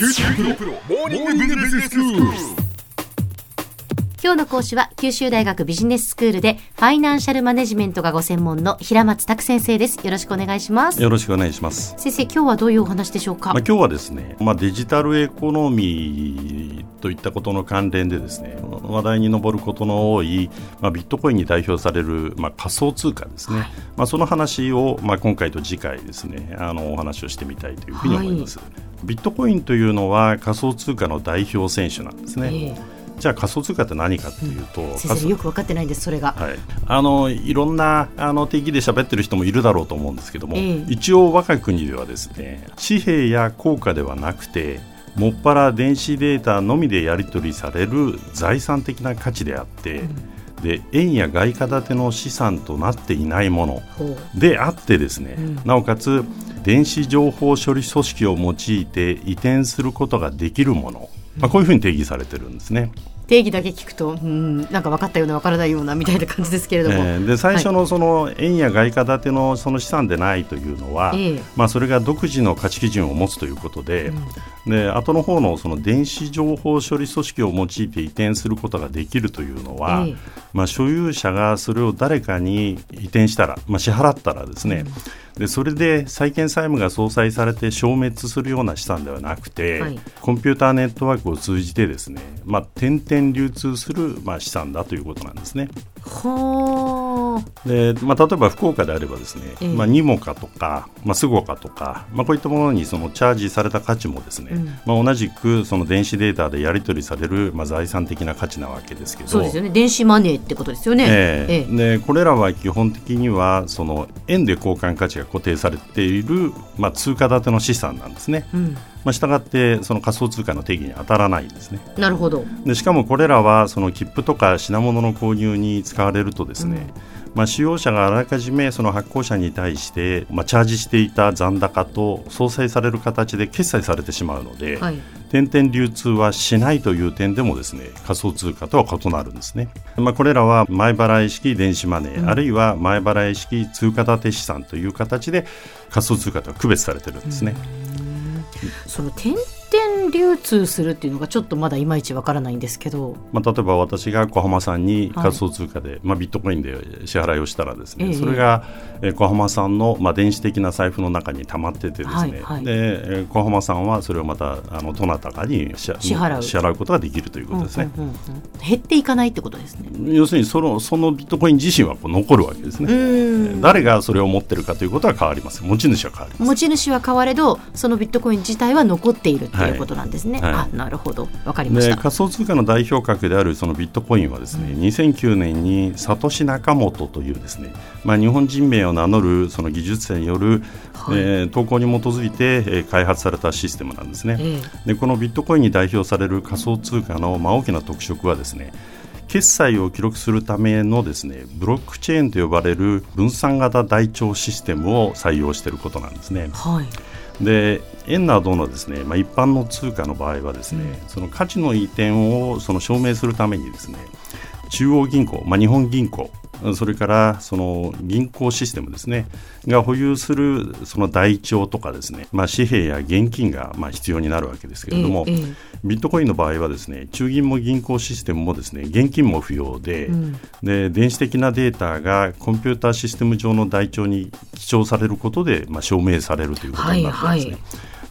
九州大学モーニングビジネススクール。今日の講師は九州大学ビジネススクールでファイナンシャルマネジメントがご専門の平松卓先生です。よろしくお願いします。よろしくお願いします。先生今日はどういうお話でしょうか、まあ、今日はですね、まあ、デジタルエコノミーといったことの関連でですね話題に上ることの多い、まあ、ビットコインに代表される、まあ、仮想通貨ですね、まあ、その話を、まあ、今回と次回ですねあのお話をしてみたいというふうに思います、ビットコインというのは仮想通貨の代表選手なんですね、ええ。じゃあ仮想通貨って何かというと、先生よく分かってないんですそれが、はい、あのいろんなあの定義で喋ってる人もいるだろうと思うんですけども、ええ。一応我が国ではですね紙幣や硬貨ではなくてもっぱら電子データのみでやり取りされる財産的な価値であって、で円や外貨建ての資産となっていないものであってですね、うん。なおかつ電子情報処理組織を用いて移転することができるもの、まあ、こういうふうに定義されてるんですね。定義だけ聞くとうんなんか分かったような分からないようなみたいな感じですけれども、えーで最初のその円や外貨建てのその資産でないというのは、ええ。まあ、それが独自の価値基準を持つということで,、で後の方のその電子情報処理組織を用いて移転することができるというのは、ええ。まあ、所有者がそれを誰かに移転したら、まあ、支払ったらですね、でそれで債権債務が相殺されて消滅するような資産ではなくて、はいコンピューターネットワークを通じてですね、まあ、点々流通する、まあ、資産だということなんですね。ほうでまあ、例えば福岡であればですね、ええ。まあ、ニモカとか、まあ、スゴカとか、まあ、こういったものにそのチャージされた価値もですね、うん。まあ、同じくその電子データでやり取りされる、まあ、財産的な価値なわけですけどそうですよね。電子マネーってことですよね、ええ。ええ。でこれらは基本的にはその円で交換価値が固定されている、まあ、通貨建ての資産なんですね。うん、まあ、したがってその仮想通貨の定義に当たらないんですね。なるほど。でしかもこれらはその切符とか品物の購入に使われるとですね、まあ、使用者があらかじめその発行者に対して、まあ、チャージしていた残高と相殺される形で決済されてしまうので、はい。点々流通はしないという点でもですね仮想通貨とは異なるんですね、まあ、これらは前払い式電子マネー、あるいは前払い式通貨建て資産という形で仮想通貨とは区別されてるんですね。その点流通するっていうのがちょっとまだいまいちわからないんですけど。まあ、例えば私が小浜さんにはい。仮想通貨で、まあ、ビットコインで支払いをしたらですね、ええ。それが、えー小浜さんの、まあ、電子的な財布の中に溜まっててですね、はいはい。でえー小浜さんはそれをまたあのどなたかに支支払う。支払うことができるということですね。うんうんうんうん。減っていかないってことですね。要するにそのそのビットコイン自身はこう残るわけですね。うん。誰がそれを持ってるかということは変わります。持ち主は変わります。持ち主は変われどそのビットコイン自体は残っているっていうことなんですね、はい。はいあなるほど。わかりましでた仮想通貨の代表格であるそのビットコインはですね、2009年にサトシ・ナカモトというですね、まあ、日本人名を名乗るその技術者による、はい。えー投稿に基づいて、えー開発されたシステムなんですね。え。でこのビットコインに代表される仮想通貨の、まあ、大きな特色はですね決済を記録するためのですねブロックチェーンと呼ばれる分散型台帳システムを採用していることなんですね。はいで円などのですね、まあ、一般の通貨の場合はですね、その価値の移転をその証明するためにですね中央銀行、まあ、日本銀行それからその銀行システムですねが保有するその台帳とかですね、まあ、紙幣や現金がまあ必要になるわけですけれども、ええええ。ビットコインの場合はですね中銀も銀行システムもですね現金も不要で,、うん。で電子的なデータがコンピューターシステム上の台帳に記帳されることで、まあ、証明されるということになってますね。はいはい。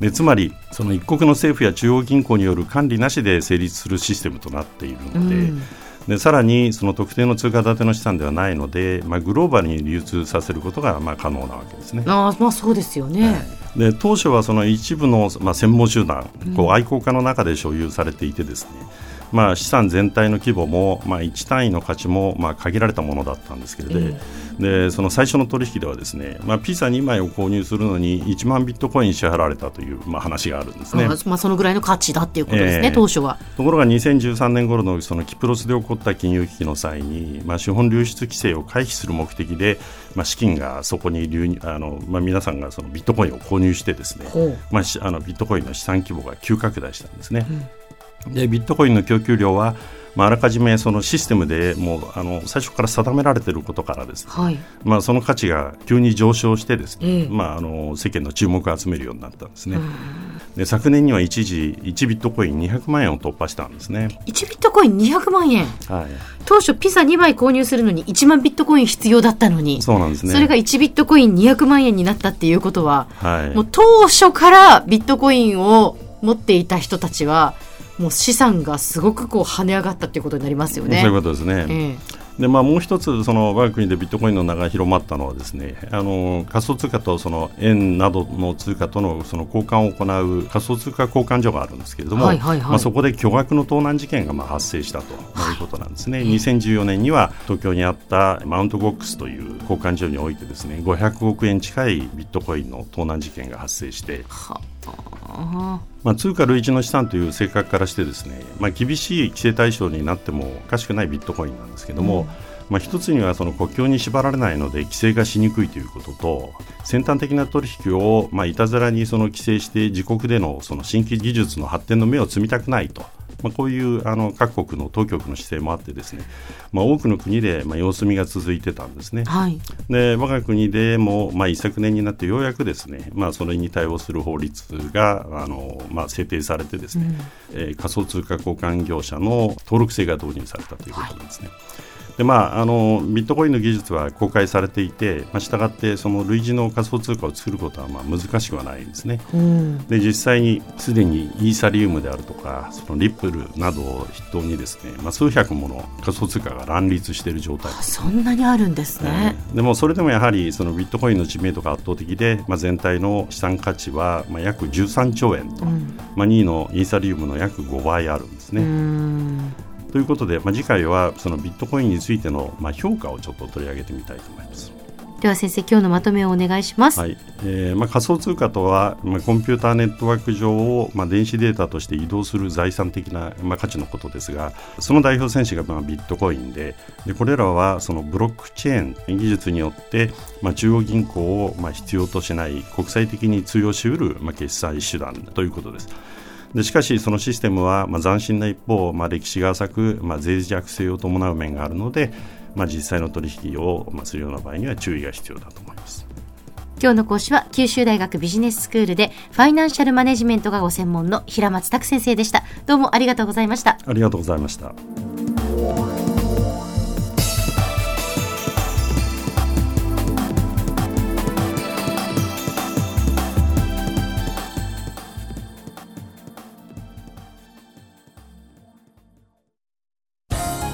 でつまりその一国の政府や中央銀行による管理なしで成立するシステムとなっているので,、うんでさらにその特定の通貨建ての資産ではないので、まあ、グローバルに流通させることがまあ可能なわけですね。あーまあそうですよね、で当初はその一部の、まあ、専門集団、こう愛好家の中で所有されていてですね、まあ、資産全体の規模も、まあ、1単位の価値も、まあ、限られたものだったんですけれど、えでその最初の取引ではですね、まあ、ピザ2枚を購入するのに1万ビットコイン支払われたという、まあ、話があるんですね。あまあ、そのぐらいの価値だっていうことですね、ええ当初は。ところが2013年頃のそのキプロスで起こった金融危機の際に、まあ、資本流出規制を回避する目的で、まあ、資金がそこに流入あの、まあ、皆さんがそのビットコインを購入してですね、まあ、しあのビットコインの資産規模が急拡大したんですね。でビットコインの供給量は、まあ、あらかじめそのシステムでもうあの最初から定められていることからですね、はい。まあ、その価値が急に上昇してですね、ええまあ、あの世間の注目を集めるようになったんですね。で昨年には一時1ビットコイン200万円を突破したんですね。1ビットコイン200万円はい、当初ピザ2枚購入するのに1万ビットコイン必要だったのにそうなんですね。それが1ビットコイン200万円になったっていうことは、はい、もう当初からビットコインを持っていた人たちはもう資産がすごくこう跳ね上がったっていうことになりますよね。そういうことですね。ええ。でまあ、もう一つその我が国でビットコインの名が広まったのはですねあの仮想通貨とその円などの通貨とのその交換を行う仮想通貨交換所があるんですけれども、はいはいはい。まあ、そこで巨額の盗難事件がまあ発生したということなんですね、2014年には東京にあったマウントゴックスという交換所においてですね500億円近いビットコインの盗難事件が発生してはあまあ、通貨類似の資産という性格からしてですね、まあ、厳しい規制対象になってもおかしくないビットコインなんですけども、まあ、一つにはその国境に縛られないので規制がしにくいということと先端的な取引をまあいたずらにその規制して自国でのその新規技術の発展の目を摘みたくないと。まあ、こういうあの各国の当局の姿勢もあってですね、まあ、多くの国でまあ様子見が続いてたんですね。はいで我が国でも、まあ、一昨年になってようやくですね、まあ、それに対応する法律があの、まあ、制定されてですね、えー仮想通貨交換業者の登録制が導入されたということなんですね。でまあ、あのビットコインの技術は公開されていて、まあ、したがってその類似の仮想通貨を作ることはまあ難しくはないんですね。うんで実際にすでにイーサリウムであるとかそのリップルなどを筆頭にですね、まあ、数百もの仮想通貨が乱立している状態です。そんなにあるんですね。でもそれでもやはりそのビットコインの知名度が圧倒的で、まあ、全体の資産価値はまあ約13兆円と、うんまあ、2位のイーサリウムの約5倍あるんですうね。んということで、まあ、次回はそのビットコインについてのまあ評価をちょっと取り上げてみたいと思います。では先生今日のまとめをお願いします。はいえーまあ、仮想通貨とは、まあ、コンピューターネットワーク上を、まあ、電子データとして移動する財産的な、まあ、価値のことですがその代表選手が、まあ、ビットコインででこれらはそのブロックチェーン技術によって、まあ、中央銀行を、まあ、必要としない国際的に通用しうる、まあ、決済手段ということです。でしかし、そのシステムは、まあ、斬新な一方、まあ、歴史が浅く、まあ、脆弱性を伴う面があるので、まあ、実際の取引を、まあ、するような場合には注意が必要だと思います。今日の講師は九州大学ビジネススクールでファイナンシャルマネジメントがご専門の平松卓先生でした。どうもありがとうございました。ありがとうございました。